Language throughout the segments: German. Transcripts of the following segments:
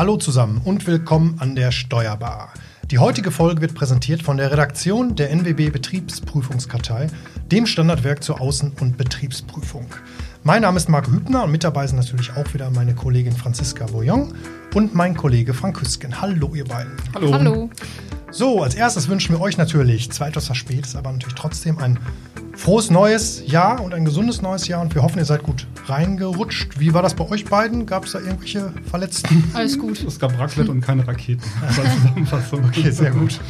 Hallo zusammen und willkommen an der Steuerbar. Die heutige Folge wird präsentiert von der Redaktion der NWB Betriebsprüfungskartei, dem Standardwerk zur Außen- und Betriebsprüfung. Mein Name ist Marc Hübner und mit dabei sind natürlich auch wieder meine Kollegin Franziska Boyon und mein Kollege Frank Küsken. Hallo, ihr beiden. Hallo. Hallo. So, als erstes wünschen wir euch natürlich, zwar etwas verspätet, aber natürlich trotzdem ein frohes neues Jahr und ein gesundes neues Jahr und wir hoffen, ihr seid gut reingerutscht. Wie war das bei euch beiden? Gab es da irgendwelche Verletzten? Alles gut. Es gab Raclette und keine Raketen. okay, sehr gut.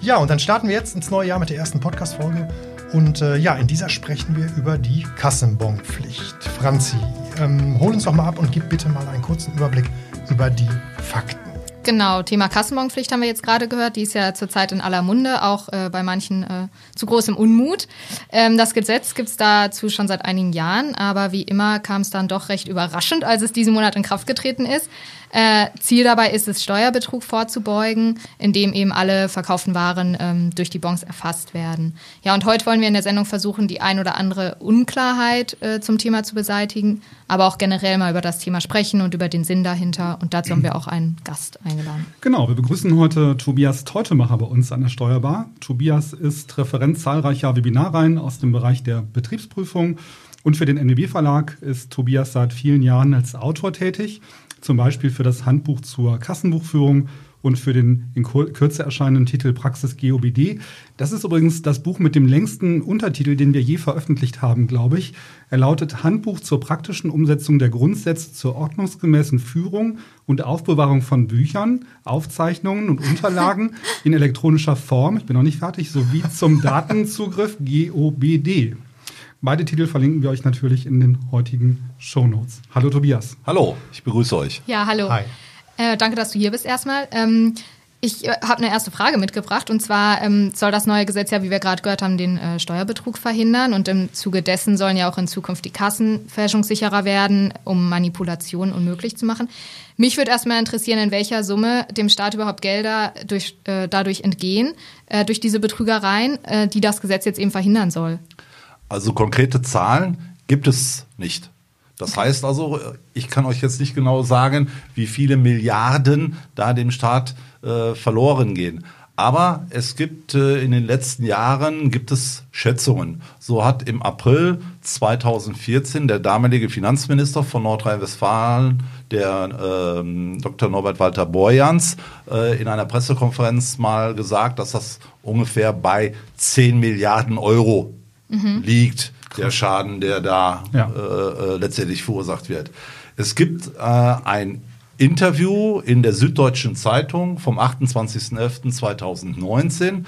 Ja, und dann starten wir jetzt ins neue Jahr mit der ersten Podcast-Folge. Und äh, ja, in dieser sprechen wir über die Kassenbonpflicht. Franzi, ähm, hol uns doch mal ab und gib bitte mal einen kurzen Überblick über die Fakten. Genau, Thema Kassenbonpflicht haben wir jetzt gerade gehört. Die ist ja zurzeit in aller Munde, auch äh, bei manchen äh, zu großem Unmut. Ähm, das Gesetz gibt es dazu schon seit einigen Jahren, aber wie immer kam es dann doch recht überraschend, als es diesen Monat in Kraft getreten ist. Äh, Ziel dabei ist es, Steuerbetrug vorzubeugen, indem eben alle verkauften Waren ähm, durch die Bons erfasst werden. Ja, und heute wollen wir in der Sendung versuchen, die ein oder andere Unklarheit äh, zum Thema zu beseitigen, aber auch generell mal über das Thema sprechen und über den Sinn dahinter. Und dazu haben wir auch einen Gast eingeladen. Genau, wir begrüßen heute Tobias Teutemacher bei uns an der Steuerbar. Tobias ist Referent zahlreicher Webinarreihen aus dem Bereich der Betriebsprüfung. Und für den NWB Verlag ist Tobias seit vielen Jahren als Autor tätig zum Beispiel für das Handbuch zur Kassenbuchführung und für den in Kürze erscheinenden Titel Praxis GOBD. Das ist übrigens das Buch mit dem längsten Untertitel, den wir je veröffentlicht haben, glaube ich. Er lautet Handbuch zur praktischen Umsetzung der Grundsätze zur ordnungsgemäßen Führung und Aufbewahrung von Büchern, Aufzeichnungen und Unterlagen in elektronischer Form, ich bin noch nicht fertig, sowie zum Datenzugriff GOBD. Beide Titel verlinken wir euch natürlich in den heutigen Show Notes. Hallo Tobias. Hallo, ich begrüße euch. Ja, hallo. Hi. Äh, danke, dass du hier bist erstmal. Ähm, ich äh, habe eine erste Frage mitgebracht und zwar ähm, soll das neue Gesetz ja, wie wir gerade gehört haben, den äh, Steuerbetrug verhindern und im Zuge dessen sollen ja auch in Zukunft die Kassen fälschungssicherer werden, um Manipulationen unmöglich zu machen. Mich würde erstmal interessieren, in welcher Summe dem Staat überhaupt Gelder durch, äh, dadurch entgehen, äh, durch diese Betrügereien, äh, die das Gesetz jetzt eben verhindern soll. Also konkrete Zahlen gibt es nicht. Das heißt also, ich kann euch jetzt nicht genau sagen, wie viele Milliarden da dem Staat äh, verloren gehen. Aber es gibt äh, in den letzten Jahren gibt es Schätzungen. So hat im April 2014 der damalige Finanzminister von Nordrhein-Westfalen, der äh, Dr. Norbert Walter Borjans, äh, in einer Pressekonferenz mal gesagt, dass das ungefähr bei 10 Milliarden Euro mhm. liegt, der Schaden, der da ja. äh, äh, letztendlich verursacht wird. Es gibt äh, ein Interview in der Süddeutschen Zeitung vom 28.11.2019.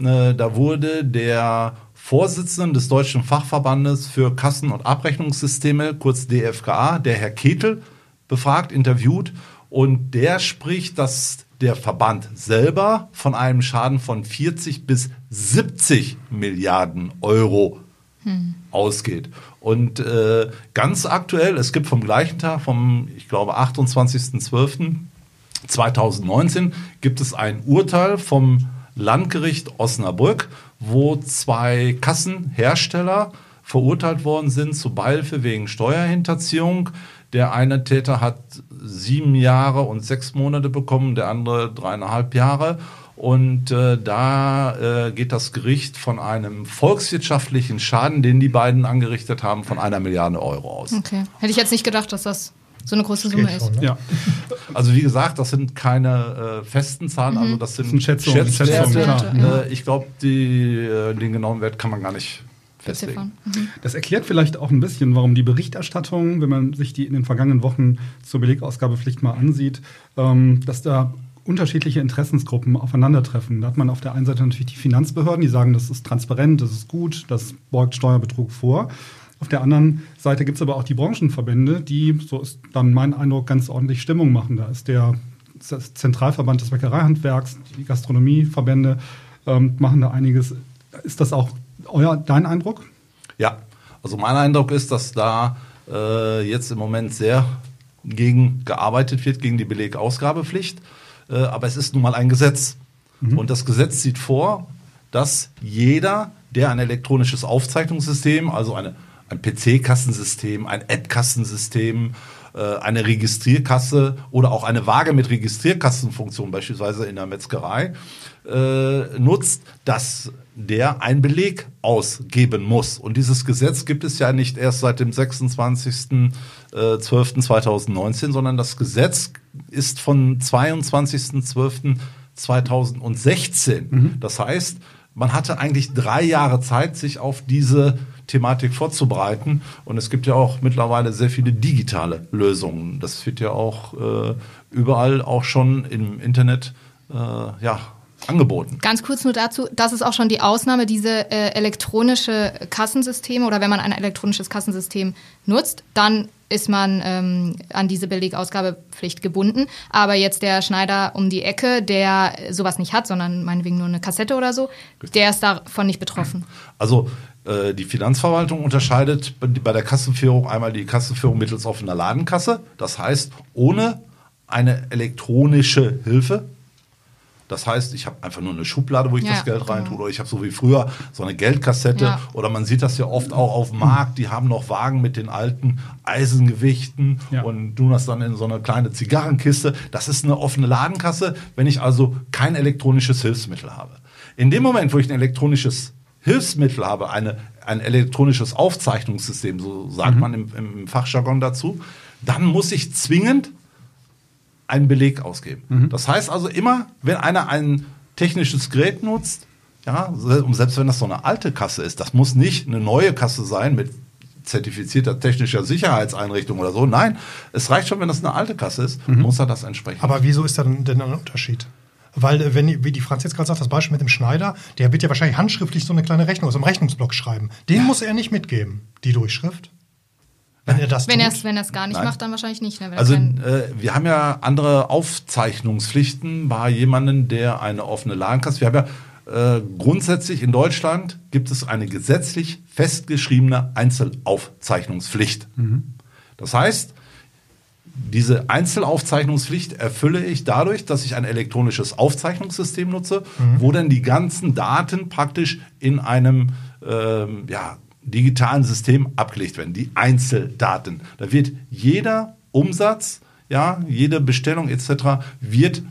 Äh, da wurde der Vorsitzende des Deutschen Fachverbandes für Kassen- und Abrechnungssysteme, kurz DFKA, der Herr Ketel, befragt, interviewt. Und der spricht, dass der Verband selber von einem Schaden von 40 bis 70 Milliarden Euro hm. ausgeht. Und äh, ganz aktuell, es gibt vom gleichen Tag, vom, ich glaube, 28.12.2019, gibt es ein Urteil vom Landgericht Osnabrück, wo zwei Kassenhersteller verurteilt worden sind zu Beihilfe wegen Steuerhinterziehung. Der eine Täter hat sieben Jahre und sechs Monate bekommen, der andere dreieinhalb Jahre. Und äh, da äh, geht das Gericht von einem volkswirtschaftlichen Schaden, den die beiden angerichtet haben, von einer Milliarde Euro aus. Okay. Hätte ich jetzt nicht gedacht, dass das so eine große Summe ist. Schon, ne? Ja. Also wie gesagt, das sind keine äh, festen Zahlen, mhm. also das sind, das sind Schätzungen. Schätzwerte. Schätzungen, ja. Äh, ich glaube, äh, den genauen Wert kann man gar nicht festlegen. Mhm. Das erklärt vielleicht auch ein bisschen, warum die Berichterstattung, wenn man sich die in den vergangenen Wochen zur Belegausgabepflicht mal ansieht, ähm, dass da unterschiedliche Interessensgruppen aufeinandertreffen. Da hat man auf der einen Seite natürlich die Finanzbehörden, die sagen, das ist transparent, das ist gut, das beugt Steuerbetrug vor. Auf der anderen Seite gibt es aber auch die Branchenverbände, die, so ist dann mein Eindruck, ganz ordentlich Stimmung machen. Da ist der Zentralverband des Bäckereihandwerks, die Gastronomieverbände ähm, machen da einiges. Ist das auch euer, dein Eindruck? Ja, also mein Eindruck ist, dass da äh, jetzt im Moment sehr gegen gearbeitet wird, gegen die Belegausgabepflicht. Äh, aber es ist nun mal ein Gesetz. Mhm. Und das Gesetz sieht vor, dass jeder, der ein elektronisches Aufzeichnungssystem, also eine, ein PC-Kassensystem, ein App-Kassensystem, eine Registrierkasse oder auch eine Waage mit Registrierkassenfunktion, beispielsweise in der Metzgerei, äh, nutzt, dass der einen Beleg ausgeben muss. Und dieses Gesetz gibt es ja nicht erst seit dem 26.12.2019, sondern das Gesetz ist von 22.12.2016. Mhm. Das heißt, man hatte eigentlich drei Jahre Zeit, sich auf diese Thematik vorzubereiten. Und es gibt ja auch mittlerweile sehr viele digitale Lösungen. Das wird ja auch äh, überall auch schon im Internet äh, ja, angeboten. Ganz kurz nur dazu, das ist auch schon die Ausnahme, diese äh, elektronische Kassensysteme oder wenn man ein elektronisches Kassensystem nutzt, dann ist man ähm, an diese Belegausgabepflicht gebunden. Aber jetzt der Schneider um die Ecke, der sowas nicht hat, sondern meinetwegen nur eine Kassette oder so, der ist davon nicht betroffen. Also äh, die Finanzverwaltung unterscheidet bei der Kassenführung einmal die Kassenführung mittels offener Ladenkasse. Das heißt, ohne eine elektronische Hilfe, das heißt, ich habe einfach nur eine Schublade, wo ich ja, das Geld reintue. Genau. Oder ich habe so wie früher so eine Geldkassette. Ja. Oder man sieht das ja oft auch auf dem Markt. Die haben noch Wagen mit den alten Eisengewichten ja. und tun das dann in so eine kleine Zigarrenkiste. Das ist eine offene Ladenkasse, wenn ich also kein elektronisches Hilfsmittel habe. In dem Moment, wo ich ein elektronisches Hilfsmittel habe, eine, ein elektronisches Aufzeichnungssystem, so sagt mhm. man im, im Fachjargon dazu, dann muss ich zwingend einen Beleg ausgeben. Mhm. Das heißt also immer, wenn einer ein technisches Gerät nutzt, ja, und selbst wenn das so eine alte Kasse ist, das muss nicht eine neue Kasse sein mit zertifizierter technischer Sicherheitseinrichtung oder so. Nein, es reicht schon, wenn das eine alte Kasse ist, mhm. muss er das entsprechend. Aber wieso ist da denn ein Unterschied? Weil, äh, wenn, wie die Franz jetzt gerade sagt, das Beispiel mit dem Schneider, der wird ja wahrscheinlich handschriftlich so eine kleine Rechnung aus einem Rechnungsblock schreiben. Den muss er nicht mitgeben, die Durchschrift. Wenn er das wenn tut? wenn er es gar nicht Nein. macht, dann wahrscheinlich nicht. Ne? also äh, wir haben ja andere Aufzeichnungspflichten bei jemandem, der eine offene Ladenkasse. Wir haben ja äh, grundsätzlich in Deutschland gibt es eine gesetzlich festgeschriebene Einzelaufzeichnungspflicht. Mhm. Das heißt, diese Einzelaufzeichnungspflicht erfülle ich dadurch, dass ich ein elektronisches Aufzeichnungssystem nutze, mhm. wo dann die ganzen Daten praktisch in einem ähm, ja, digitalen System abgelegt werden, die Einzeldaten. Da wird jeder Umsatz, ja, jede Bestellung etc. wird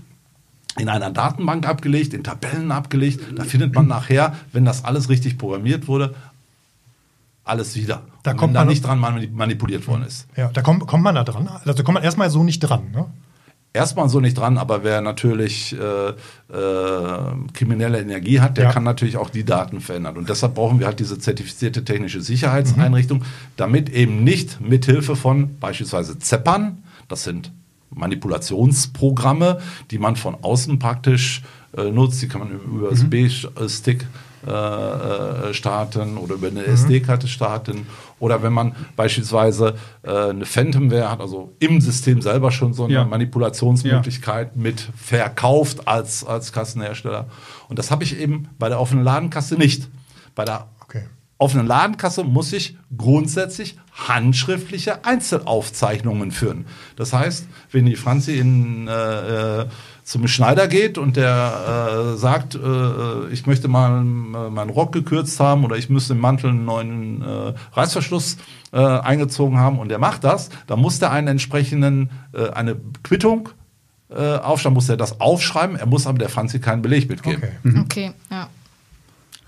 in einer Datenbank abgelegt, in Tabellen abgelegt. Da findet man nachher, wenn das alles richtig programmiert wurde, alles wieder. Da kommt man da nicht dran manipuliert worden ist. Ja, da kommt, kommt man da dran. Also kommt man erstmal so nicht dran. Ne? Erstmal so nicht dran, aber wer natürlich äh, äh, kriminelle Energie hat, der ja. kann natürlich auch die Daten verändern. Und deshalb brauchen wir halt diese zertifizierte technische Sicherheitseinrichtung, mhm. damit eben nicht mithilfe von beispielsweise Zeppern, das sind Manipulationsprogramme, die man von außen praktisch äh, nutzt, die kann man über mhm. USB-Stick äh, äh, starten oder über eine mhm. SD-Karte starten. Oder wenn man beispielsweise äh, eine Phantomware hat, also im System selber schon so eine ja. Manipulationsmöglichkeit ja. mit verkauft als, als Kassenhersteller. Und das habe ich eben bei der offenen Ladenkasse nicht. Bei der. Offenen Ladenkasse muss ich grundsätzlich handschriftliche Einzelaufzeichnungen führen. Das heißt, wenn die Franzi in äh, zum Schneider geht und der äh, sagt, äh, äh ich möchte mal äh, meinen Rock gekürzt haben oder ich müsste im Mantel einen neuen äh, Reißverschluss äh, eingezogen haben und der macht das, dann muss der einen entsprechenden, äh, eine Quittung äh, aufschreiben, muss er das aufschreiben, er muss aber der Franzi keinen Beleg mitgeben. Okay, mhm. okay ja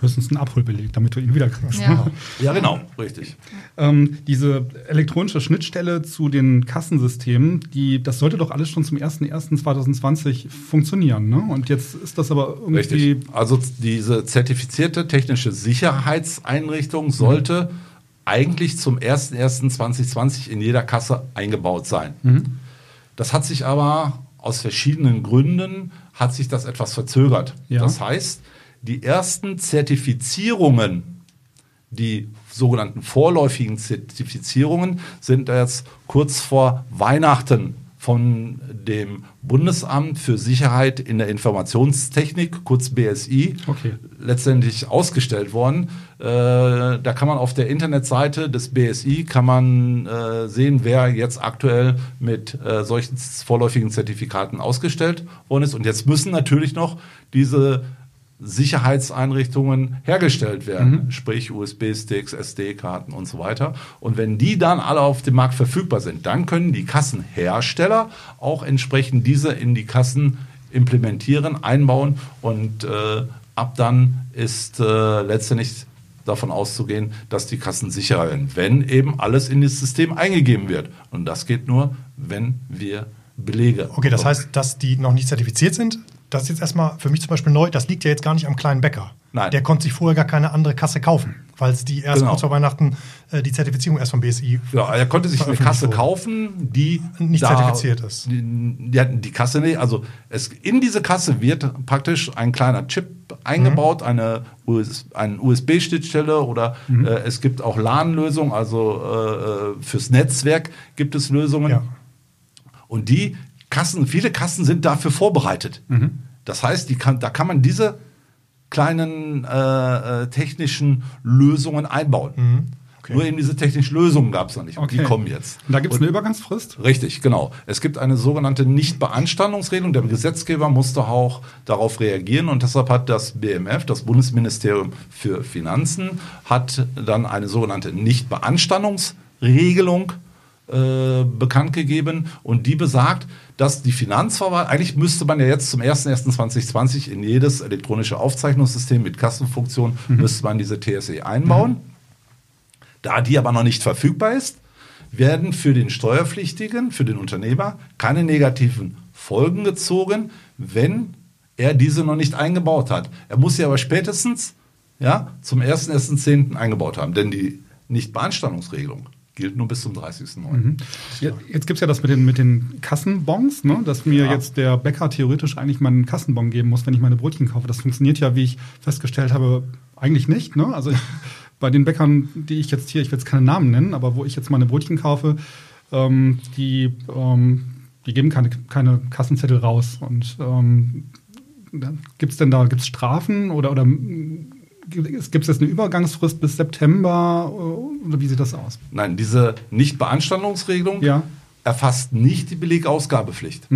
höchstens ein Abholbeleg, damit du ihn wiederkriegst. Ja, ja genau, richtig. Ähm, diese elektronische Schnittstelle zu den Kassensystemen, die, das sollte doch alles schon zum 01.01.2020 funktionieren. Ne? Und jetzt ist das aber irgendwie. Richtig. Also diese zertifizierte technische Sicherheitseinrichtung sollte mhm. eigentlich zum 01.01.2020 in jeder Kasse eingebaut sein. Mhm. Das hat sich aber aus verschiedenen Gründen hat sich das etwas verzögert. Ja. Das heißt, die ersten Zertifizierungen, die sogenannten vorläufigen Zertifizierungen, sind jetzt kurz vor Weihnachten von dem Bundesamt für Sicherheit in der Informationstechnik, kurz BSI, okay. letztendlich ausgestellt worden. Äh, da kann man auf der Internetseite des BSI kann man äh, sehen, wer jetzt aktuell mit äh, solchen vorläufigen Zertifikaten ausgestellt worden ist. Und jetzt müssen natürlich noch diese Sicherheitseinrichtungen hergestellt werden, sprich USB-Sticks, SD-Karten und so weiter. Und wenn die dann alle auf dem Markt verfügbar sind, dann können die Kassenhersteller auch entsprechend diese in die Kassen implementieren, einbauen und äh, ab dann ist äh, letztendlich davon auszugehen, dass die Kassen sicherer werden, wenn eben alles in das System eingegeben wird. Und das geht nur, wenn wir Belege. Okay, das heißt, dass die noch nicht zertifiziert sind. Das ist jetzt erstmal für mich zum Beispiel neu. Das liegt ja jetzt gar nicht am kleinen Bäcker. Nein. Der konnte sich vorher gar keine andere Kasse kaufen, weil es die erst Genau. kurz vor Weihnachten äh, die Zertifizierung erst vom BSI. Ja, er konnte sich eine Kasse wurde. kaufen, die Nicht zertifiziert ist. Die, die, hatten die Kasse nicht. Also es, in diese Kasse wird praktisch ein kleiner Chip eingebaut, eine US, eine USB-Schnittstelle oder Mhm. äh, es gibt auch LAN-Lösungen, also äh, äh, fürs Netzwerk gibt es Lösungen. Ja. Und die Kassen, viele Kassen sind dafür vorbereitet. Das heißt, die kann, da kann man diese kleinen äh, äh, technischen Lösungen einbauen. Okay. Nur eben diese technischen Lösungen gab es noch nicht. Und die Okay. kommen jetzt. Und da gibt es eine Übergangsfrist? Richtig, genau. Es gibt eine sogenannte Nichtbeanstandungsregelung. Der Gesetzgeber musste auch darauf reagieren und deshalb hat das BMF, das Bundesministerium für Finanzen, hat dann eine sogenannte Nichtbeanstandungsregelung äh, bekannt gegeben und die besagt, dass die Finanzverwaltung, eigentlich müsste man ja jetzt zum 01.01.2020 in jedes elektronische Aufzeichnungssystem mit Kassenfunktion, müsste man diese TSE einbauen. Da die aber noch nicht verfügbar ist, werden für den Steuerpflichtigen, für den Unternehmer keine negativen Folgen gezogen, wenn er diese noch nicht eingebaut hat. Er muss sie aber spätestens ja, zum 1.1.10. eingebaut haben, denn die Nichtbeanstandungsregelung gilt nur bis zum 30.09. Ja, Jetzt gibt es ja das mit den, mit den Kassenbons, ne? dass mir Ja. jetzt der Bäcker theoretisch eigentlich meinen Kassenbon geben muss, wenn ich meine Brötchen kaufe. Das funktioniert ja, wie ich festgestellt habe, eigentlich nicht. Ne? Also ich, bei den Bäckern, die ich jetzt hier, ich will jetzt keine Namen nennen, aber wo ich jetzt meine Brötchen kaufe, ähm, die, ähm, die geben keine, keine Kassenzettel raus. Und ähm, gibt es denn da gibt's Strafen oder, oder gibt es jetzt eine Übergangsfrist bis September äh, oder wie sieht das aus? Nein, diese Nichtbeanstandungsregelung Ja. erfasst nicht die Belegausgabepflicht.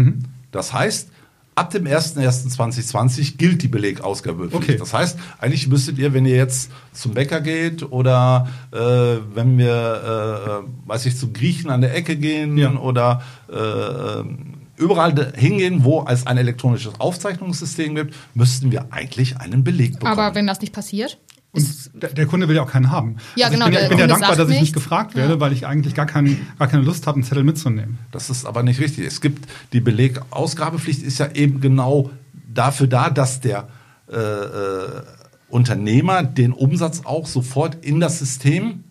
Das heißt, ab dem 01.01.2020 gilt die Belegausgabepflicht. Okay. Das heißt, eigentlich müsstet ihr, wenn ihr jetzt zum Bäcker geht oder äh, wenn wir, äh, weiß ich, zu Griechen an der Ecke gehen Ja. oder äh, überall hingehen, wo es ein elektronisches Aufzeichnungssystem gibt, müssten wir eigentlich einen Beleg bekommen. Aber wenn das nicht passiert, Und der, der Kunde will ja auch keinen haben. Ja, also genau, Ich bin, ja- ich bin ja dankbar, dass ich nicht gefragt werde, weil ich eigentlich gar, kein, gar keine Lust habe, einen Zettel mitzunehmen. Das ist aber nicht richtig. Es gibt die Belegausgabepflicht ist ja eben genau dafür da, dass der äh, äh, Unternehmer den Umsatz auch sofort in das System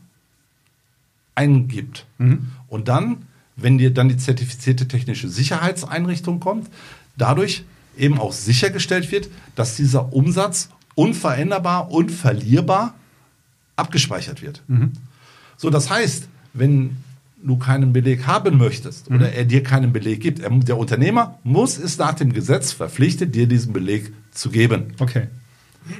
eingibt. Und dann, wenn dir dann die zertifizierte technische Sicherheitseinrichtung kommt, dadurch eben auch sichergestellt wird, dass dieser Umsatz unveränderbar, unverlierbar abgespeichert wird. So, das heißt, wenn du keinen Beleg haben möchtest oder er dir keinen Beleg gibt, er, der Unternehmer muss es nach dem Gesetz verpflichtet, dir diesen Beleg zu geben. Okay.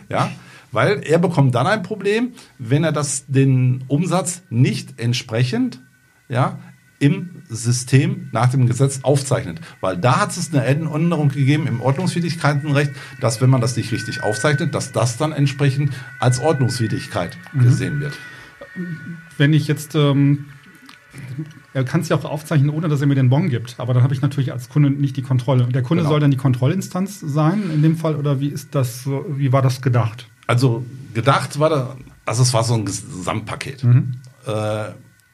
Ja? Weil er bekommt dann ein Problem, wenn er das, den Umsatz nicht entsprechend ja, im System nach dem Gesetz aufzeichnet. Weil da hat es eine Änderung gegeben im Ordnungswidrigkeitenrecht, dass wenn man das nicht richtig aufzeichnet, dass das dann entsprechend als Ordnungswidrigkeit gesehen wird. Wenn ich jetzt, ähm, er kann es ja auch aufzeichnen, ohne dass er mir den Bon gibt. Aber dann habe ich natürlich als Kunde nicht die Kontrolle. Der Kunde Genau. soll dann die Kontrollinstanz sein in dem Fall oder wie ist das, so- wie war das gedacht? Also gedacht war da, also es war so ein Gesamtpaket. Äh,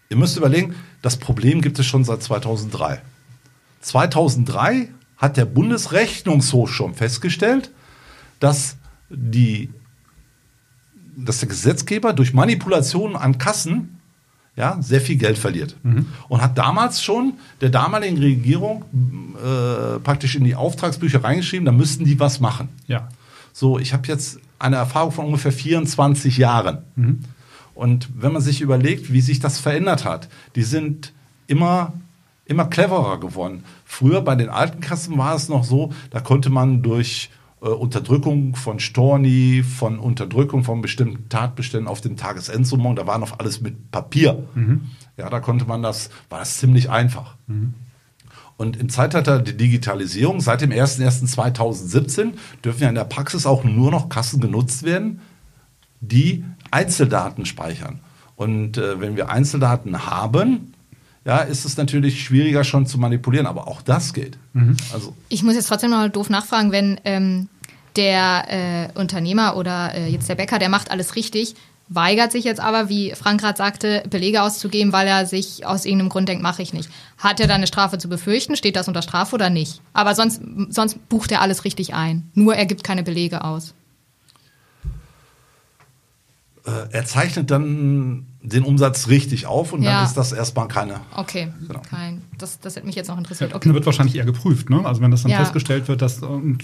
ihr müsst überlegen, das Problem gibt es schon seit 2003. 2003 hat der Bundesrechnungshof schon festgestellt, dass die, dass der Gesetzgeber durch Manipulationen an Kassen ja, sehr viel Geld verliert. Und hat damals schon der damaligen Regierung äh, praktisch in die Auftragsbücher reingeschrieben, da müssten die was machen. Ja. So, ich habe jetzt eine Erfahrung von ungefähr 24 Jahren. Und wenn man sich überlegt, wie sich das verändert hat, die sind immer, immer cleverer geworden. Früher bei den alten Kassen war es noch so, da konnte man durch äh, Unterdrückung von Storni, von Unterdrückung von bestimmten Tatbeständen auf den Tagesendsummen, da war noch alles mit Papier. Ja, da konnte man das, war das ziemlich einfach. Und im Zeitalter der Digitalisierung, seit dem 01.01.2017, dürfen ja in der Praxis auch nur noch Kassen genutzt werden, die Einzeldaten speichern. Und äh, wenn wir Einzeldaten haben, ja, ist es natürlich schwieriger schon zu manipulieren, aber auch das geht. Also Ich muss jetzt trotzdem noch doof nachfragen, wenn ähm, der äh, Unternehmer oder äh, jetzt der Bäcker, der macht alles richtig, weigert sich jetzt aber, wie Frank gerade sagte, Belege auszugeben, weil er sich aus irgendeinem Grund denkt, mache ich nicht. Hat er dann eine Strafe zu befürchten? Steht das unter Strafe oder nicht? Aber sonst, sonst bucht er alles richtig ein. Nur er gibt keine Belege aus. Äh, er zeichnet dann den Umsatz richtig auf und Ja. dann ist das erstmal keine. Okay, Genau. kein. Das, das hätte mich jetzt noch interessiert. Dann Okay. wird wahrscheinlich eher geprüft, ne? Also wenn das dann Ja. festgestellt wird, dass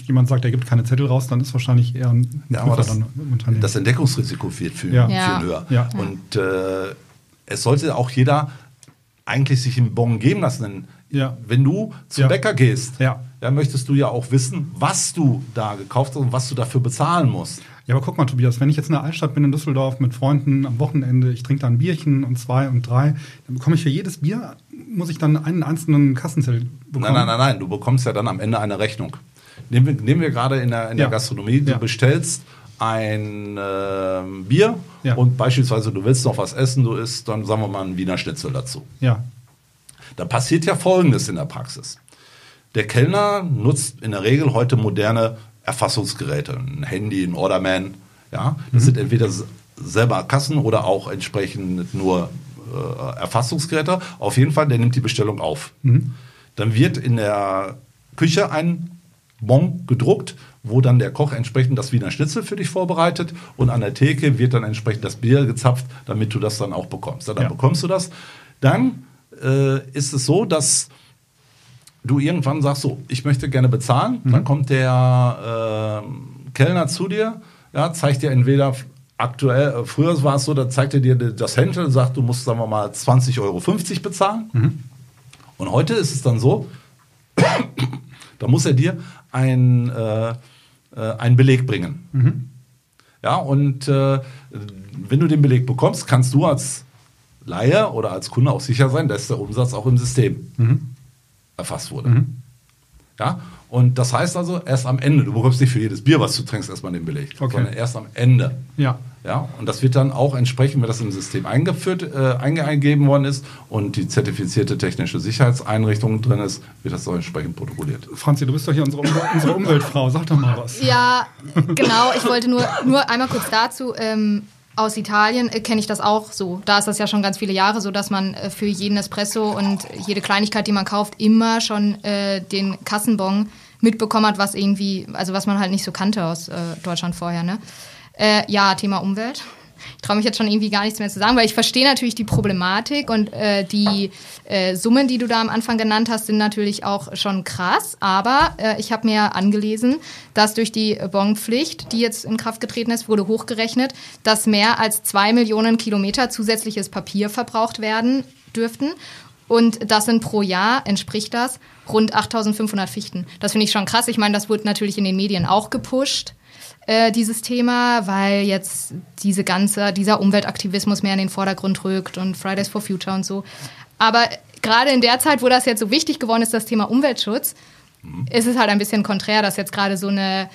jemand sagt, er gibt keine Zettel raus, dann ist wahrscheinlich eher ein Ja, aber das, dann im Unternehmen. das Entdeckungsrisiko wird viel, Ja. viel Ja. höher. Ja. Und äh, es sollte auch jeder eigentlich sich einen Bon geben lassen. Denn Ja. wenn du zum Ja. Bäcker gehst, Ja. dann möchtest du ja auch wissen, was du da gekauft hast und was du dafür bezahlen musst. Ja, aber guck mal, Tobias, wenn ich jetzt in der Altstadt bin in Düsseldorf mit Freunden am Wochenende, ich trinke da ein Bierchen und zwei und drei, dann bekomme ich für jedes Bier, muss ich dann einen einzelnen Kassenzettel bekommen. Nein, nein, nein, nein. Du bekommst ja dann am Ende eine Rechnung. Nehmen wir, nehmen wir gerade in der, in der Ja. Gastronomie, du Ja. bestellst ein ähm, Bier Ja. und beispielsweise du willst noch was essen, du isst dann, sagen wir mal, einen Wiener Schnitzel dazu. Ja, Da passiert ja Folgendes in der Praxis. Der Kellner nutzt in der Regel heute moderne Erfassungsgeräte, ein Handy, ein Orderman. Ja, das sind entweder selber Kassen oder auch entsprechend nur äh, Erfassungsgeräte. Auf jeden Fall, der nimmt die Bestellung auf. Dann wird in der Küche ein Bon gedruckt, wo dann der Koch entsprechend das Wiener Schnitzel für dich vorbereitet und an der Theke wird dann entsprechend das Bier gezapft, damit du das dann auch bekommst. Dann Ja. bekommst du das. Dann äh, ist es so, dass du irgendwann sagst, so, ich möchte gerne bezahlen. Dann kommt der äh, Kellner zu dir, ja, zeigt dir entweder aktuell, äh, früher war es so, da zeigt er dir das Händel, sagt, du musst, sagen wir mal, 20,50 Euro bezahlen. Und heute ist es dann so, da muss er dir ein, äh, äh, einen Beleg bringen. Ja, und äh, wenn du den Beleg bekommst, kannst du als Laie oder als Kunde auch sicher sein, dass der Umsatz auch im System erfasst wurde. Ja, und das heißt also, erst am Ende, du bekommst nicht für jedes Bier, was du trinkst, erstmal den Beleg, Okay. sondern erst am Ende. ja. Ja, und das wird dann auch entsprechend, wenn das im System eingeführt, äh, einge eingegeben worden ist und die zertifizierte technische Sicherheitseinrichtung drin ist, wird das auch entsprechend protokolliert. Franzi, du bist doch hier unsere, unsere Umweltfrau, sag doch mal was. Ja, genau. Ich wollte nur, nur einmal kurz dazu. Ähm, aus Italien äh, kenne ich das auch so. Da ist das ja schon ganz viele Jahre so, dass man äh, für jeden Espresso und jede Kleinigkeit, die man kauft, immer schon äh, den Kassenbon mitbekommen hat, was irgendwie, also was man halt nicht so kannte aus äh, Deutschland vorher. Ne? Äh, ja, Thema Umwelt. Ich traue mich jetzt schon irgendwie gar nichts mehr zu sagen, weil ich verstehe natürlich die Problematik und äh, die äh, Summen, die du da am Anfang genannt hast, sind natürlich auch schon krass. Aber äh, ich habe mir angelesen, dass durch die Bonpflicht, die jetzt in Kraft getreten ist, wurde hochgerechnet, dass mehr als zwei Millionen Kilometer zusätzliches Papier verbraucht werden dürften. Und das sind pro Jahr, entspricht das, rund 8500 Fichten. Das finde ich schon krass. Ich meine, das wurde natürlich in den Medien auch gepusht äh, dieses Thema, weil jetzt diese ganze, dieser Umweltaktivismus mehr in den Vordergrund rückt und Fridays for Future und so. Aber gerade in der Zeit, wo das jetzt so wichtig geworden ist, das Thema Umweltschutz, ist es halt ein bisschen konträr, dass jetzt gerade so eine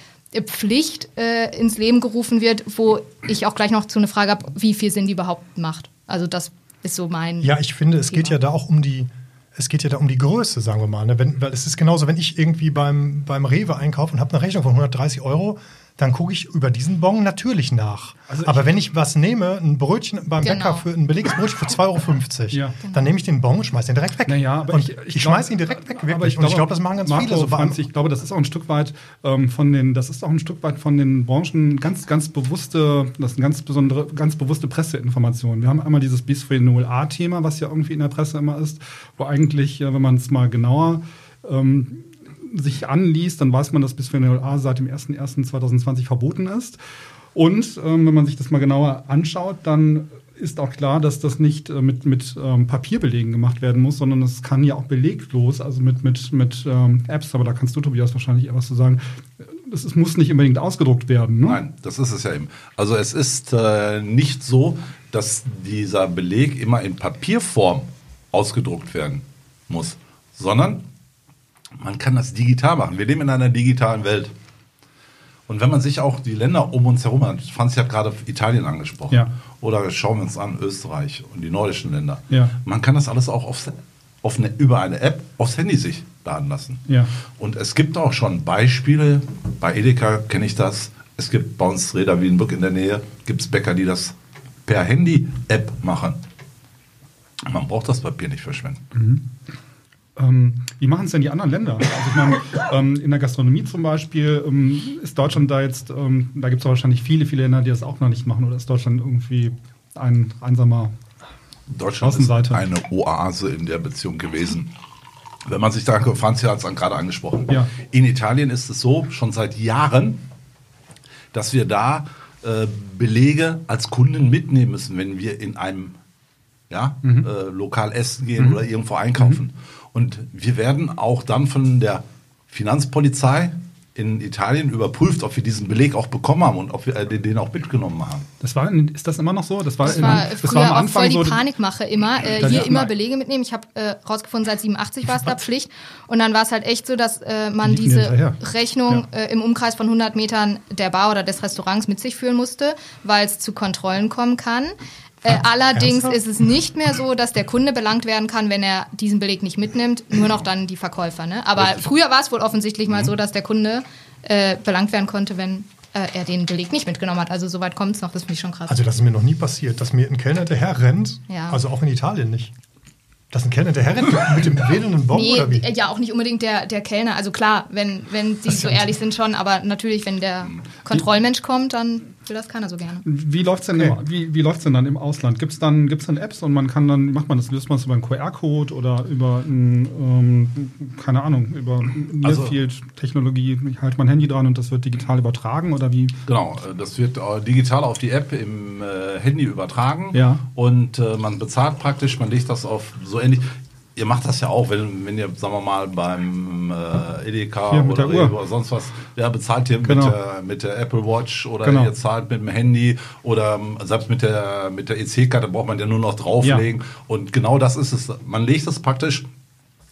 Pflicht äh, ins Leben gerufen wird, wo ich auch gleich noch zu einer Frage habe, wie viel Sinn die überhaupt macht. Also das ist so mein. Ja, ich finde, es geht ja da auch um die, es geht ja da um die Größe, sagen wir mal. Ne? Wenn, weil es ist genauso, wenn ich irgendwie beim, beim Rewe einkaufe und habe eine Rechnung von 130 Euro, dann gucke ich über diesen Bon natürlich nach. Also Aber wenn ich was nehme, ein Brötchen beim Genau. Bäcker für ein belegtes Brötchen für 2,50 Euro, Ja. dann nehme ich den Bon und schmeiße den direkt weg. Naja, aber und ich, ich, ich schmeiße ihn direkt weg, aber wirklich. und ich glaube, das machen ganz Marco, viele. So Franz, ich glaube, das ist auch ein Stück weit ähm, von den, das ist auch ein Stück weit von den Branchen ganz, ganz bewusste, das ist eine ganz besondere, ganz bewusste Presseinformation. Wir haben einmal dieses Bisphenol A-Thema, was ja irgendwie in der Presse immer ist, wo eigentlich, äh, wenn man es mal genauer ähm, sich anliest, dann weiß man, dass Bisphenol A seit dem 01.01.2020 verboten ist. Und ähm, wenn man sich das mal genauer anschaut, dann ist auch klar, dass das nicht äh, mit, mit ähm, Papierbelegen gemacht werden muss, sondern es kann ja auch beleglos, also mit, mit, mit ähm, Apps, aber da kannst du, Tobias, wahrscheinlich etwas zu sagen. Das ist, muss nicht unbedingt ausgedruckt werden. Ne? Nein, das ist es ja eben. Also es ist äh, nicht so, dass dieser Beleg immer in Papierform ausgedruckt werden muss, sondern man kann das digital machen. Wir leben in einer digitalen Welt. Und wenn man sich auch die Länder um uns herum hat, Franz hat gerade Italien angesprochen, Ja. oder schauen wir uns an Österreich und die nordischen Länder, Ja. man kann das alles auch aufs, auf eine, über eine App aufs Handy sich laden lassen. Ja. Und es gibt auch schon Beispiele, bei Edeka kenne ich das, es gibt bei uns Reda Wienbrück in der Nähe, gibt es Bäcker, die das per Handy-App machen. Man braucht das Papier nicht verschwenden. Ähm, wie machen es denn die anderen Länder? Also ich meine, ähm, in der Gastronomie zum Beispiel ähm, ist Deutschland da jetzt, ähm, da gibt es wahrscheinlich viele, viele Länder, die das auch noch nicht machen. Oder ist Deutschland irgendwie ein einsamer Deutschland Außenseite. ist eine Oase in der Beziehung gewesen. Wenn man sich da, Franz hat es gerade angesprochen. Ja. In Italien ist es so, schon seit Jahren, dass wir da äh, Belege als Kunden mitnehmen müssen, wenn wir in einem ja, Mhm. äh, Lokal essen gehen oder irgendwo einkaufen. Und wir werden auch dann von der Finanzpolizei in Italien überprüft, ob wir diesen Beleg auch bekommen haben und ob wir äh, den, auch mitgenommen haben. Das war, in- ist das immer noch so? Das war, Das in- war das früher war am Anfang voll die so. Panikmache immer. Äh, Dann hier ja, immer nein. Belege mitnehmen. Ich habe äh, rausgefunden, seit 87 war es da Pflicht. Und dann war es halt echt so, dass äh, man Liegen diese. Rechnung äh, im Umkreis von 100 Metern der Bar oder des Restaurants mit sich führen musste, weil es zu Kontrollen kommen kann. Äh, allerdings Ernsthaft? ist es nicht mehr so, dass der Kunde belangt werden kann, wenn er diesen Beleg nicht mitnimmt, nur noch dann die Verkäufer. Ne? Aber früher war es wohl offensichtlich Mhm. mal so, dass der Kunde äh, belangt werden konnte, wenn äh, er den Beleg nicht mitgenommen hat. Also soweit kommt es noch, das finde ich schon krass. Also das ist mir noch nie passiert, dass mir ein Kellner hinterher rennt, Ja. also auch in Italien nicht. Dass ein Kellner hinterher rennt mit dem wedelnden Bon Nee, oder wie? äh, ja, auch nicht unbedingt der, der Kellner. Also klar, wenn, wenn sie so ehrlich sind schon, aber natürlich, wenn der Kontrollmensch kommt, dann will das keiner so gerne. Wie läuft's denn, Okay. im, wie, wie läuft's denn dann im Ausland? Gibt es dann, gibt's dann Apps und man kann dann, macht man das, löst man das über einen QR-Code oder über, ein, ähm, keine Ahnung, über Also- Nearfield-Technologie, hält man Handy dran und das wird digital übertragen oder wie? Genau, äh, das wird äh, digital auf die App im äh, Handy übertragen Ja. und äh, man bezahlt praktisch, man legt das auf so ähnlich. Ihr macht das ja auch, wenn, wenn ihr, sagen wir mal, beim äh, Edeka Hier oder oder sonst was, ja, bezahlt ihr Genau. mit, der, mit der Apple Watch oder Genau. ihr zahlt mit dem Handy oder ähm, selbst mit der, mit der EC-Karte braucht man ja nur noch drauflegen. Und genau das ist es. Man legt es praktisch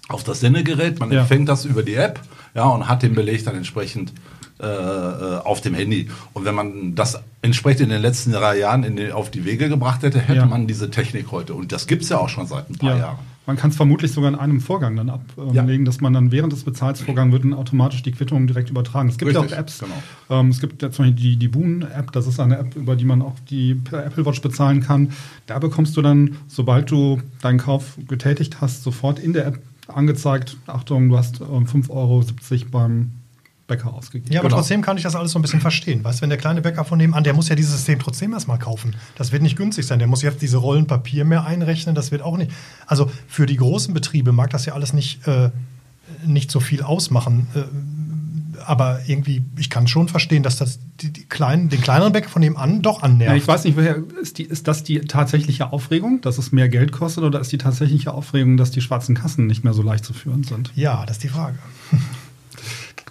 auf das Sendegerät, man Ja. empfängt das über die App ja, und hat den Beleg dann entsprechend äh, äh, auf dem Handy. Und wenn man das entsprechend in den letzten drei Jahren in die, auf die Wege gebracht hätte, hätte Ja. man diese Technik heute. Und das gibt es ja auch schon seit ein paar Jahren. Man kann es vermutlich sogar in einem Vorgang dann ablegen, Ja. dass man dann während des Bezahlsvorgangs wird dann automatisch die Quittung direkt übertragen. Es gibt ja Richtig, auch Apps. genau. Ähm, es gibt ja zum Beispiel die, die Boon-App, das ist eine App, über die man auch die Apple Watch bezahlen kann. Da bekommst du dann, sobald du deinen Kauf getätigt hast, sofort in der App angezeigt, Achtung, du hast ähm, 5,70 Euro beim Bäcker ausgegeben. Ja, aber Genau. trotzdem kann ich das alles so ein bisschen verstehen. Weißt du, wenn der kleine Bäcker von nebenan, der muss ja dieses System trotzdem erstmal kaufen. Das wird nicht günstig sein. Der muss jetzt diese Rollen Papier mehr einrechnen. Das wird auch nicht. Also für die großen Betriebe mag das ja alles nicht, äh, nicht so viel ausmachen. Äh, aber irgendwie, ich kann schon verstehen, dass das die, die kleinen, den kleineren Bäcker von nebenan doch annähert. Ja, ich weiß nicht, woher ist, die, ist das die tatsächliche Aufregung, dass es mehr Geld kostet, oder ist die tatsächliche Aufregung, dass die schwarzen Kassen nicht mehr so leicht zu führen sind? ja, das ist die Frage.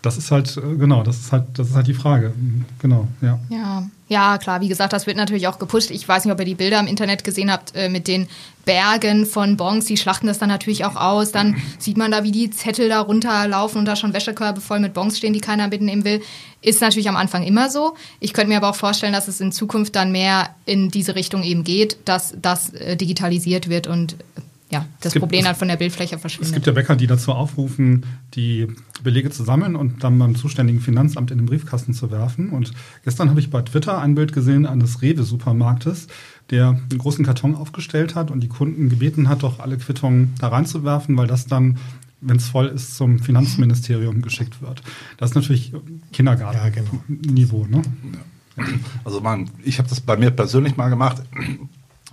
Das ist halt, äh, genau, das ist halt, das ist halt die Frage. Genau, ja. Ja. ja, klar, wie gesagt, das wird natürlich auch gepusht. Ich weiß nicht, ob ihr die Bilder im Internet gesehen habt äh, mit den Bergen von Bons. Die schlachten das dann natürlich auch aus. Dann sieht man da, wie die Zettel da runterlaufen und da schon Wäschekörbe voll mit Bons stehen, die keiner mitnehmen will. Ist natürlich am Anfang immer so. Ich könnte mir aber auch vorstellen, dass es in Zukunft dann mehr in diese Richtung eben geht, dass das äh, digitalisiert wird und ja, das gibt- Problem es- dann von der Bildfläche Es verschwindet. gibt ja Bäcker, die dazu aufrufen, die Belege zu sammeln und dann beim zuständigen Finanzamt in den Briefkasten zu werfen. Und gestern habe ich bei Twitter ein Bild gesehen eines Rewe-Supermarktes, der einen großen Karton aufgestellt hat und die Kunden gebeten hat, doch alle Quittungen da reinzuwerfen, weil das dann, wenn es voll ist, zum Finanzministerium geschickt wird. Das ist natürlich Kindergarten-Niveau. Ne? Also man, ich habe das bei mir persönlich mal gemacht.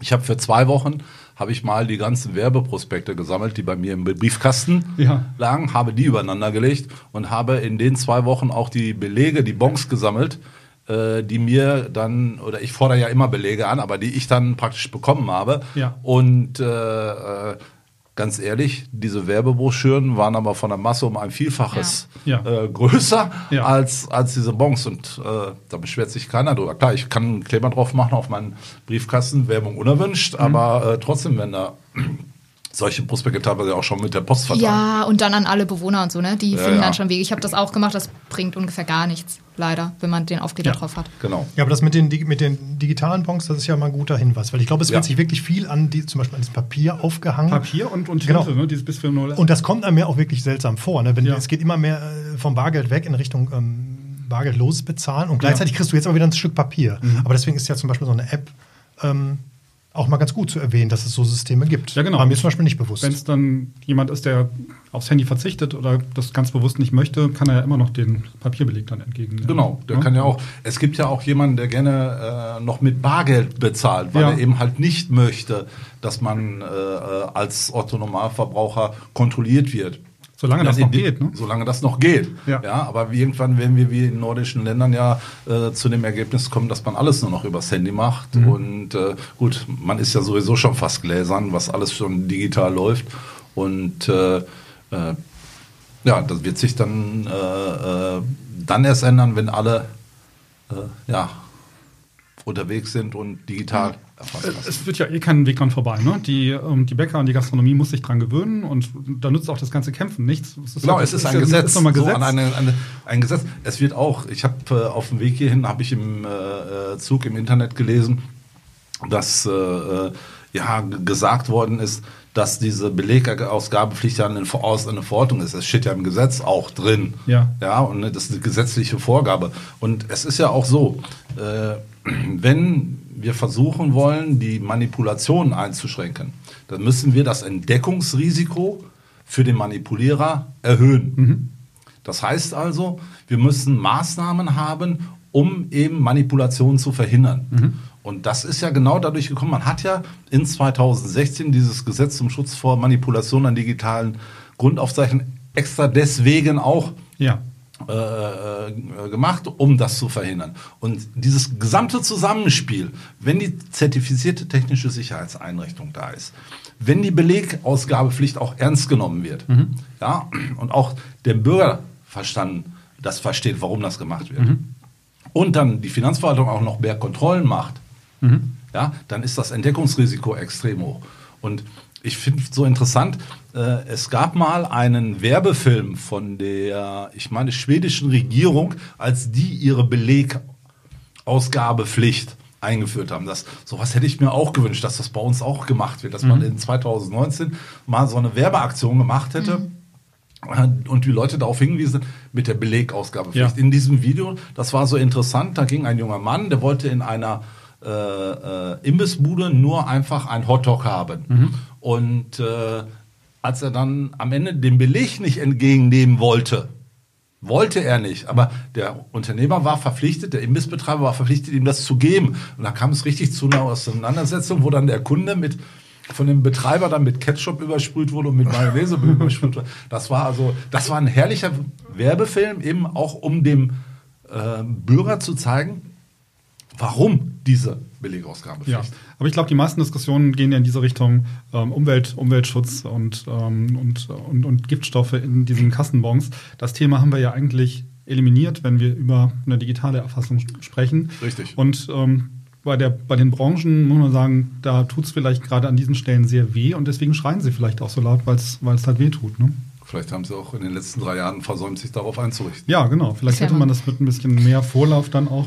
Ich habe für zwei Wochen habe ich mal die ganzen Werbeprospekte gesammelt, die bei mir im Briefkasten Ja. lagen, habe die übereinander gelegt und habe in den zwei Wochen auch die Belege, die Bons gesammelt, äh, die mir dann, oder ich fordere ja immer Belege an, aber die ich dann praktisch bekommen habe. Ja. Und äh, äh, ganz ehrlich, diese Werbebroschüren waren aber von der Masse um ein Vielfaches Ja. Äh, größer Ja. als, als diese Bons. Und äh, da beschwert sich keiner drüber. Klar, ich kann einen Kleber drauf machen auf meinen Briefkasten, Werbung unerwünscht, Mhm. aber äh, trotzdem, wenn da solche Prospekte teilweise auch schon mit der Post verteilen. Ja, und dann an alle Bewohner und so, ne? Die Ja, finden ja. dann schon Wege. Ich habe das auch gemacht, das bringt ungefähr gar nichts, leider, wenn man den Aufkleber Ja. drauf hat. Genau. Ja, aber das mit den, mit den digitalen Bons, das ist ja mal ein guter Hinweis, weil ich glaube, es wird Ja. sich wirklich viel an die, zum Beispiel an diesem Papier aufgehangen. Papier und, und Genau. Tinte, ne? dieses Bisphenol. Und das kommt einem ja auch wirklich seltsam vor. Ne? Wenn, Ja. Es geht immer mehr äh, vom Bargeld weg in Richtung ähm, bargeldloses Bezahlen und gleichzeitig kriegst du jetzt aber wieder ein Stück Papier. Mhm. Aber deswegen ist ja zum Beispiel so eine App ähm, auch mal ganz gut zu erwähnen, dass es so Systeme gibt. Ja, genau. War mir zum Beispiel nicht bewusst. Wenn es dann jemand ist, der aufs Handy verzichtet oder das ganz bewusst nicht möchte, kann er ja immer noch den Papierbeleg dann entgegennehmen. Genau, der Ja? kann ja auch, es gibt ja auch jemanden, der gerne äh, noch mit Bargeld bezahlt, weil Ja. er eben halt nicht möchte, dass man äh, äh, als Otto-Normalverbraucher kontrolliert wird. Solange das Ja, noch geht, ne? Solange das noch geht. Ja. Ja. aber irgendwann werden wir wie in nordischen Ländern ja äh, zu dem Ergebnis kommen, dass man alles nur noch übers Handy macht. Mhm. Und äh, gut, man ist ja sowieso schon fast gläsern, was alles schon digital läuft. Und äh, äh, ja, das wird sich dann, äh, äh, dann erst ändern, wenn alle ja, unterwegs sind und digital erfassen. Es wird ja eh keinen Weg dran vorbei. Ne? Die, ähm, die Bäcker und die Gastronomie muss sich dran gewöhnen und da nutzt auch das ganze Kämpfen nichts. Es Genau, ja- es ist ein ja- Gesetz. Ist nochmal So Gesetz. an eine, eine, ein Gesetz. Es wird auch, ich habe äh, auf dem Weg hierhin, habe ich im äh, äh, Zug im Internet gelesen, dass äh, äh, ja gesagt worden ist, dass diese Belegausgabepflicht ja eine, aus- eine Verordnung ist. Es steht ja im Gesetz auch drin. Ja. Ja, und ne, das ist eine gesetzliche Vorgabe. Und es ist ja auch so, äh, wenn wir versuchen wollen, die Manipulation einzuschränken, dann müssen wir das Entdeckungsrisiko für den Manipulierer erhöhen. Das heißt also, wir müssen Maßnahmen haben, um eben Manipulationen zu verhindern. Und das ist ja genau dadurch gekommen. Man hat ja in 2016 dieses Gesetz zum Schutz vor Manipulation an digitalen Grundaufzeichnungen extra deswegen auch Ja. äh, äh, gemacht, um das zu verhindern. Und dieses gesamte Zusammenspiel, wenn die zertifizierte technische Sicherheitseinrichtung da ist, wenn die Belegausgabepflicht auch ernst genommen wird, ja, und auch der Bürger verstanden, das versteht, warum das gemacht wird, und dann die Finanzverwaltung auch noch mehr Kontrollen macht, ja, dann ist das Entdeckungsrisiko extrem hoch. Und ich finde es so interessant, äh, es gab mal einen Werbefilm von der, ich meine, schwedischen Regierung, als die ihre Belegausgabepflicht eingeführt haben. Das, sowas hätte ich mir auch gewünscht, dass das bei uns auch gemacht wird, dass man in 2019 mal so eine Werbeaktion gemacht hätte. Und die Leute darauf hingewiesen mit der Belegausgabepflicht. Ja. In diesem Video, das war so interessant, da ging ein junger Mann, der wollte in einer Imbissbude nur einfach ein Hotdog haben. Und äh, als er dann am Ende den Beleg nicht entgegennehmen wollte, wollte er nicht, aber der Unternehmer war verpflichtet, der Imbissbetreiber war verpflichtet, ihm das zu geben. Und da kam es richtig zu einer Auseinandersetzung, wo dann der Kunde mit von dem Betreiber dann mit Ketchup übersprüht wurde und mit Mayonnaise übersprüht wurde. Das war also, das war ein herrlicher Werbefilm, eben auch um dem äh, Bürger zu zeigen, warum diese Belegausgabepflicht. Ja, aber ich glaube, die meisten Diskussionen gehen ja in diese Richtung ähm, Umwelt, Umweltschutz und, ähm, und, und, und Giftstoffe in diesen Kassenbons. Das Thema haben wir ja eigentlich eliminiert, wenn wir über eine digitale Erfassung sp- sprechen. Richtig. Und ähm, bei, der, bei den Branchen muss man sagen, da tut es vielleicht gerade an diesen Stellen sehr weh und deswegen schreien sie vielleicht auch so laut, weil es halt weh tut. Ne? Vielleicht haben sie auch in den letzten drei Jahren versäumt, sich darauf einzurichten. Ja, genau. Vielleicht hätte man das mit ein bisschen mehr Vorlauf dann auch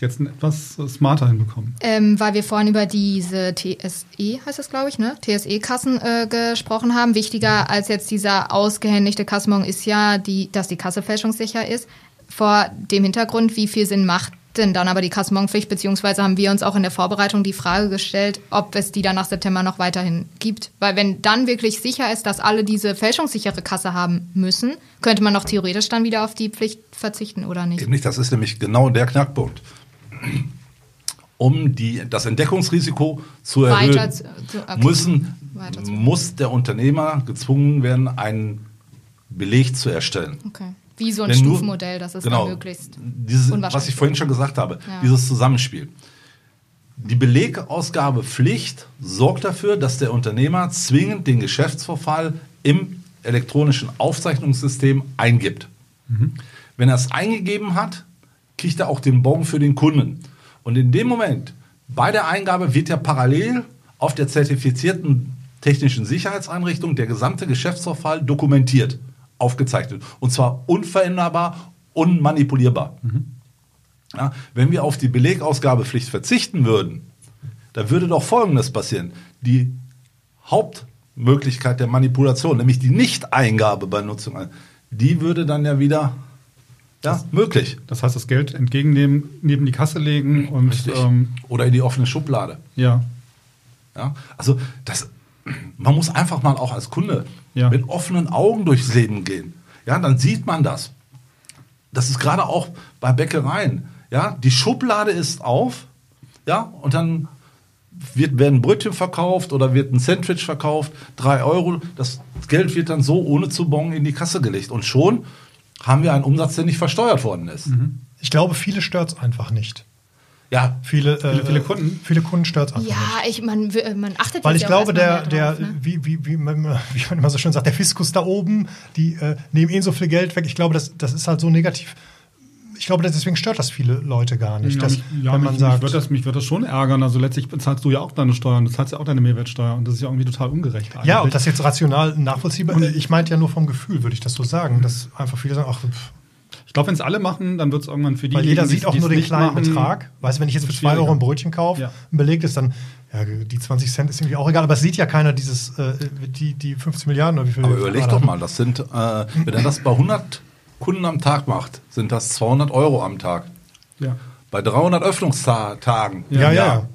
jetzt etwas smarter hinbekommen. Ähm, weil wir vorhin über diese TSE, heißt das glaube ich, ne? TSE-Kassen äh, gesprochen haben. Wichtiger als jetzt dieser ausgehändigte Kassenbon ist ja, die, dass die Kasse fälschungssicher ist. Vor dem Hintergrund, wie viel Sinn macht denn dann aber die Kassenbonpflicht, beziehungsweise haben wir uns auch in der Vorbereitung die Frage gestellt, ob es die dann nach September noch weiterhin gibt. Weil wenn dann wirklich sicher ist, dass alle diese fälschungssichere Kasse haben müssen, könnte man doch theoretisch dann wieder auf die Pflicht verzichten oder nicht? Eben nicht, das ist nämlich genau der Knackpunkt. Um die, das Entdeckungsrisiko zu erhöhen, Weiter zu- okay. müssen, Weiter zu- muss der Unternehmer gezwungen werden, einen Beleg zu erstellen. Okay. Wie so ein Denn Stufenmodell, das ist genau, möglichst. Dieses, was ich vorhin schon gesagt habe, Ja. dieses Zusammenspiel. Die Belegausgabepflicht sorgt dafür, dass der Unternehmer zwingend den Geschäftsverfall im elektronischen Aufzeichnungssystem eingibt. Wenn er es eingegeben hat, kriegt er auch den Bon für den Kunden. Und in dem Moment, bei der Eingabe wird ja parallel auf der zertifizierten technischen Sicherheitseinrichtungen der gesamte Geschäftsverfall dokumentiert, aufgezeichnet. Und zwar unveränderbar, unmanipulierbar. Ja, wenn wir auf die Belegausgabepflicht verzichten würden, da würde doch Folgendes passieren. Die Hauptmöglichkeit der Manipulation, nämlich die Nichteingabe bei Nutzung, die würde dann ja wieder ja, möglich. Das heißt, das Geld entgegennehmen, neben die Kasse legen und Richtig. ähm, Oder in die offene Schublade. ja, Ja, also das, man muss einfach mal auch als Kunde Ja. mit offenen Augen durchs Leben gehen. Ja, dann sieht man das. Das ist gerade auch bei Bäckereien. Ja, die Schublade ist auf, ja, und dann wird, werden Brötchen verkauft oder wird ein Sandwich verkauft, drei Euro. Das Geld wird dann so ohne zu bon in die Kasse gelegt. Und schon haben wir einen Umsatz, der nicht versteuert worden ist. Ich glaube, viele stört es einfach nicht. Ja, Viele, äh, viele Kunden? Viele Kunden stört es einfach Ja, nicht. ich, man, man achtet Weil ich ja glaube, der, mehr der, drauf, ne? wie, wie, wie, man, wie man immer so schön sagt, der Fiskus da oben, die äh, nehmen eh so viel Geld weg. Ich glaube, das, das ist halt so negativ. Ich glaube, deswegen stört das viele Leute gar nicht. Ja, dass, mich, ja, wenn mich, man mich, sagt, wird das, mich wird das schon ärgern. Also letztlich bezahlst du ja auch deine Steuern, du zahlst ja auch deine Mehrwertsteuer und das ist ja irgendwie total ungerecht. Eigentlich. ja, ob das jetzt rational nachvollziehbar ist, ich meinte ja nur vom Gefühl, würde ich das so sagen, dass einfach viele sagen, ach, pff, ich glaube, wenn es alle machen, dann wird es irgendwann für die. weil jeder sieht auch nur den kleinen Betrag. Weißt du, wenn ich jetzt für zwei schwieriger. Euro ein Brötchen kaufe, Ja. ein Beleg ist dann, ja, die 20 Cent ist irgendwie auch egal, aber es sieht ja keiner dieses, äh, die, die 15 Milliarden oder wie viel. Aber überleg doch mal, das sind, äh, wenn er das bei 100 Kunden am Tag macht, sind das 200 Euro am Tag. Ja. Bei 300 Öffnungstagen Ja, ja.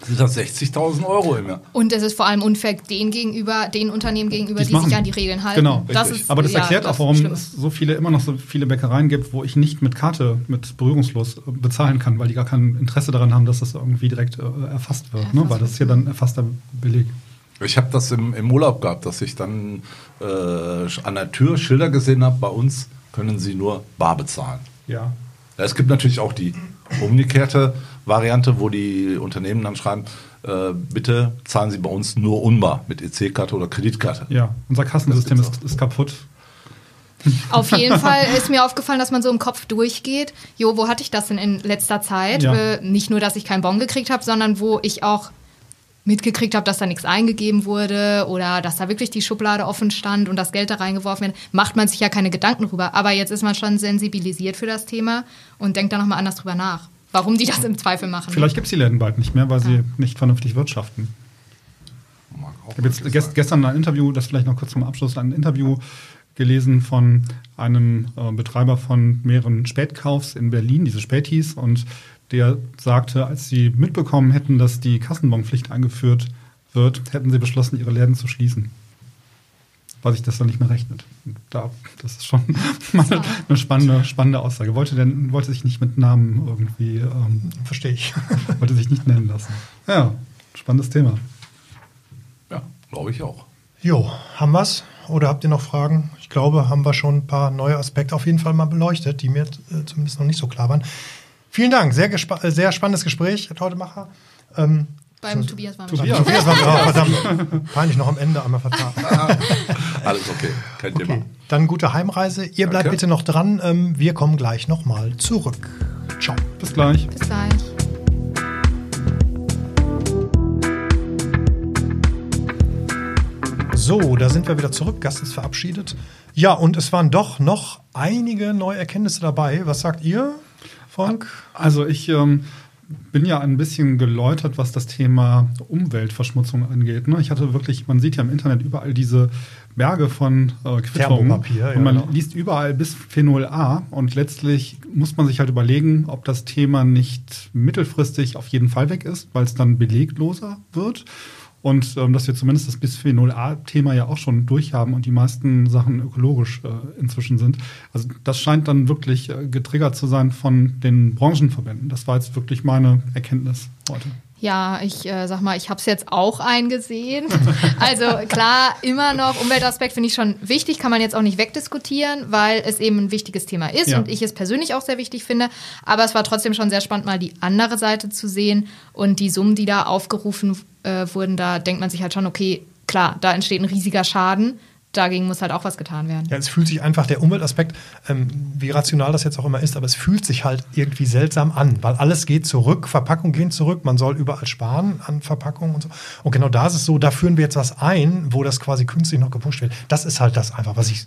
Sind das 60.000 Euro im Jahr. Und es ist vor allem unfair den gegenüber, den Unternehmen gegenüber, Die's die sich an die Regeln halten. Genau, das richtig. ist, Aber das ja, erklärt das auch, warum es so viele, immer noch so viele Bäckereien gibt, wo ich nicht mit Karte, mit berührungslos äh, bezahlen kann, weil die gar kein Interesse daran haben, dass das irgendwie direkt äh, erfasst wird. Ne? Weil das ist ja dann erfasster Beleg. Ich habe das im, im Urlaub gehabt, dass ich dann äh, an der Tür Schilder gesehen habe, bei uns können Sie nur bar bezahlen. Ja. Es gibt natürlich auch die umgekehrte Variante, wo die Unternehmen dann schreiben, äh, bitte zahlen Sie bei uns nur unbar mit EC-Karte oder Kreditkarte. Ja, unser Kassensystem ist, ist kaputt. Auf jeden Fall ist mir aufgefallen, dass man so im Kopf durchgeht. Jo, wo hatte ich das denn in letzter Zeit? Ja. Äh, nicht nur, dass ich keinen Bon gekriegt habe, sondern wo ich auch mitgekriegt habe, dass da nichts eingegeben wurde oder dass da wirklich die Schublade offen stand und das Geld da reingeworfen wird, macht man sich ja keine Gedanken drüber. Aber jetzt ist man schon sensibilisiert für das Thema und denkt da nochmal anders drüber nach, warum die das im Zweifel machen. Vielleicht gibt es die Läden bald nicht mehr, weil sie nicht vernünftig wirtschaften. Ich habe jetzt gest, gestern ein Interview, das vielleicht noch kurz zum Abschluss, ein Interview gelesen von einem äh, Betreiber von mehreren Spätkaufs in Berlin, diese Spätis, und der sagte, als sie mitbekommen hätten, dass die Kassenbonpflicht eingeführt wird, hätten sie beschlossen, ihre Läden zu schließen. Weil sich das dann nicht mehr rechnet. Da, das ist schon mal eine, eine spannende, spannende Aussage. Wollte, denn, wollte sich nicht mit Namen irgendwie, ähm, Verstehe ich. wollte sich nicht nennen lassen. Ja, spannendes Thema. Ja, glaube ich auch. Jo, haben wir's? Oder habt ihr noch Fragen? Ich glaube, haben wir schon ein paar neue Aspekte auf jeden Fall mal beleuchtet, die mir äh, zumindest noch nicht so klar waren. Vielen Dank, sehr, gespa- äh, sehr spannendes Gespräch, Herr Teutemacher. Ähm, Beim Tobias waren wir Tobias. schon. Tobias war oh, verdammt peinlich noch am Ende einmal vertan. Alles okay, kein Okay, Thema. dann gute Heimreise. Ihr bleibt Danke. bitte noch dran. Ähm, wir kommen gleich nochmal zurück. Ciao. Bis gleich. Bis gleich. So, da sind wir wieder zurück. Gast ist verabschiedet. Ja, und es waren doch noch einige neue Erkenntnisse dabei. Was sagt ihr, Frank? Also ich ähm, bin ja ein bisschen geläutert, was das Thema Umweltverschmutzung angeht. Ne? Ich hatte wirklich, man sieht ja im Internet überall diese Berge von äh, Quittungen. Ja, und man liest überall bis Phenol A. Und letztlich muss man sich halt überlegen, ob das Thema nicht mittelfristig auf jeden Fall weg ist, weil es dann belegloser wird. Und ähm, dass wir zumindest das Bisphenol A-Thema ja auch schon durchhaben und die meisten Sachen ökologisch äh, inzwischen sind. Also das scheint dann wirklich äh, getriggert zu sein von den Branchenverbänden. Das war jetzt wirklich meine Erkenntnis heute. Ja, ich äh, sag mal, ich habe es jetzt auch eingesehen. Also klar, immer noch Umweltaspekt finde ich schon wichtig, kann man jetzt auch nicht wegdiskutieren, weil es eben ein wichtiges Thema ist Ja. und ich es persönlich auch sehr wichtig finde. Aber es war trotzdem schon sehr spannend, mal die andere Seite zu sehen und die Summen, die da aufgerufen äh, wurden, da denkt man sich halt schon, okay, klar, da entsteht ein riesiger Schaden. dagegen muss halt auch was getan werden. Ja, es fühlt sich einfach der Umweltaspekt, ähm, wie rational das jetzt auch immer ist, aber es fühlt sich halt irgendwie seltsam an, weil alles geht zurück, Verpackungen gehen zurück, man soll überall sparen an Verpackungen und so. Und genau da ist es so, da führen wir jetzt was ein, wo das quasi künstlich noch gepusht wird. Das ist halt das einfach, was ich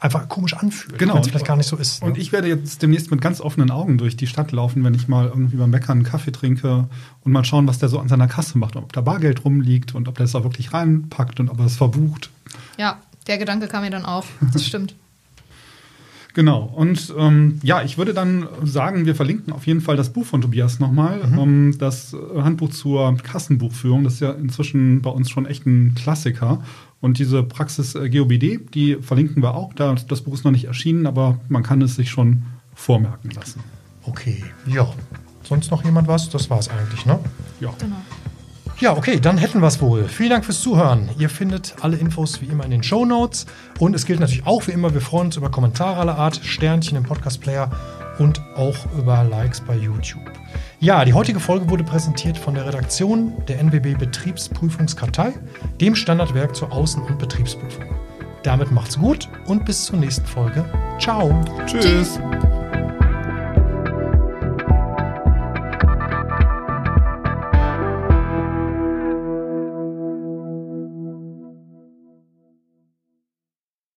einfach komisch anfühlt, Genau. wenn es vielleicht gar nicht so ist. Und ne? ich werde jetzt demnächst mit ganz offenen Augen durch die Stadt laufen, wenn ich mal irgendwie beim Bäcker einen Kaffee trinke und mal schauen, was der so an seiner Kasse macht, ob da Bargeld rumliegt und ob der es auch wirklich reinpackt und ob er es verbucht. Ja, der Gedanke kam mir dann auch. Das stimmt. Genau. Und ähm, ja, ich würde dann sagen, wir verlinken auf jeden Fall das Buch von Tobias nochmal. Ähm, das Handbuch zur Kassenbuchführung, das ist ja inzwischen bei uns schon echt ein Klassiker. Und diese Praxis äh, GOBD, die verlinken wir auch. Da, das Buch ist noch nicht erschienen, aber man kann es sich schon vormerken lassen. Okay, ja. Sonst noch jemand was? Das war's eigentlich, ne? Ja. Genau. Ja, okay, dann hätten wir es wohl. Vielen Dank fürs Zuhören. Ihr findet alle Infos wie immer in den Show Notes. Und es gilt natürlich auch wie immer, wir freuen uns über Kommentare aller Art, Sternchen im Podcast-Player und auch über Likes bei YouTube. Ja, die heutige Folge wurde präsentiert von der Redaktion der NBB Betriebsprüfungskartei, dem Standardwerk zur Außen- und Betriebsprüfung. Damit macht's gut und bis zur nächsten Folge. Ciao. Tschüss. Tschüss.